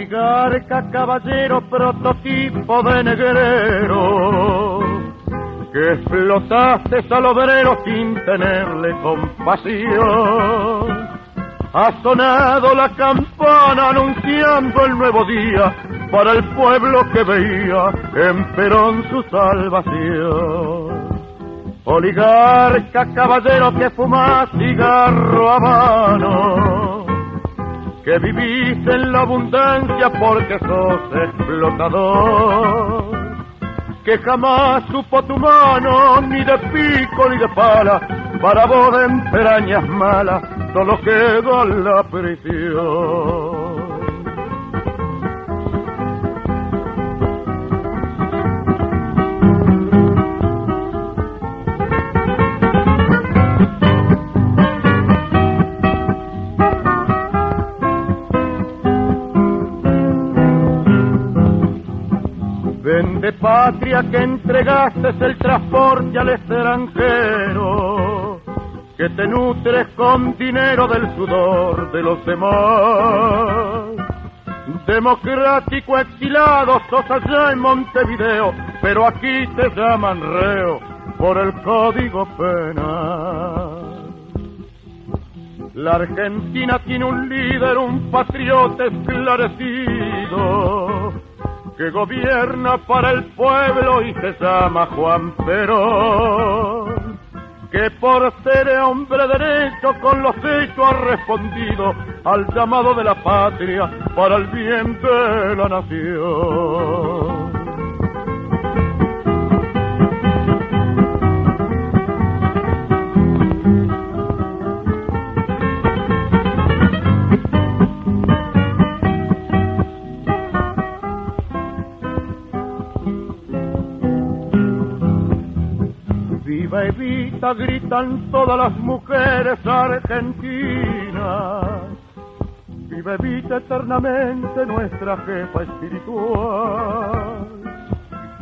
Oligarca, caballero, prototipo de negrero, que explotaste al obrero sin tenerle compasión. Ha sonado la campana anunciando el nuevo día para el pueblo que veía en Perón su salvación. Oligarca, caballero que fuma cigarro a mano, que vivís en la abundancia porque sos explotador, que jamás supo tu mano ni de pico ni de pala, para vos de entrañas malas, solo quedó la prisión. Vende patria que entregaste el transporte al extranjero, que te nutres con dinero del sudor de los demás. Democrático exilado sos allá en Montevideo, pero aquí te llaman reo por el código penal. La Argentina tiene un líder, un patriota esclarecido, que gobierna para el pueblo y se llama Juan Perón, que por ser hombre derecho con los hechos ha respondido al llamado de la patria para el bien de la nación. Evita gritan todas las mujeres argentinas. Viva Evita eternamente nuestra jefa espiritual.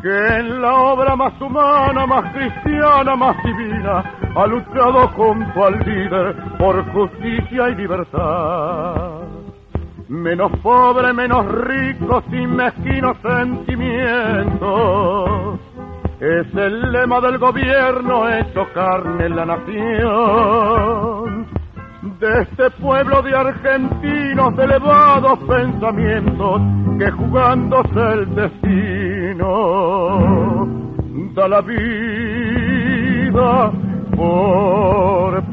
Que en la obra más humana, más cristiana, más divina, ha luchado junto al líder por justicia y libertad. Menos pobre, menos rico, sin mezquinos sentimientos es el lema del gobierno hecho carne en la nación. De este pueblo de argentinos de elevados pensamientos que jugándose el destino da la vida por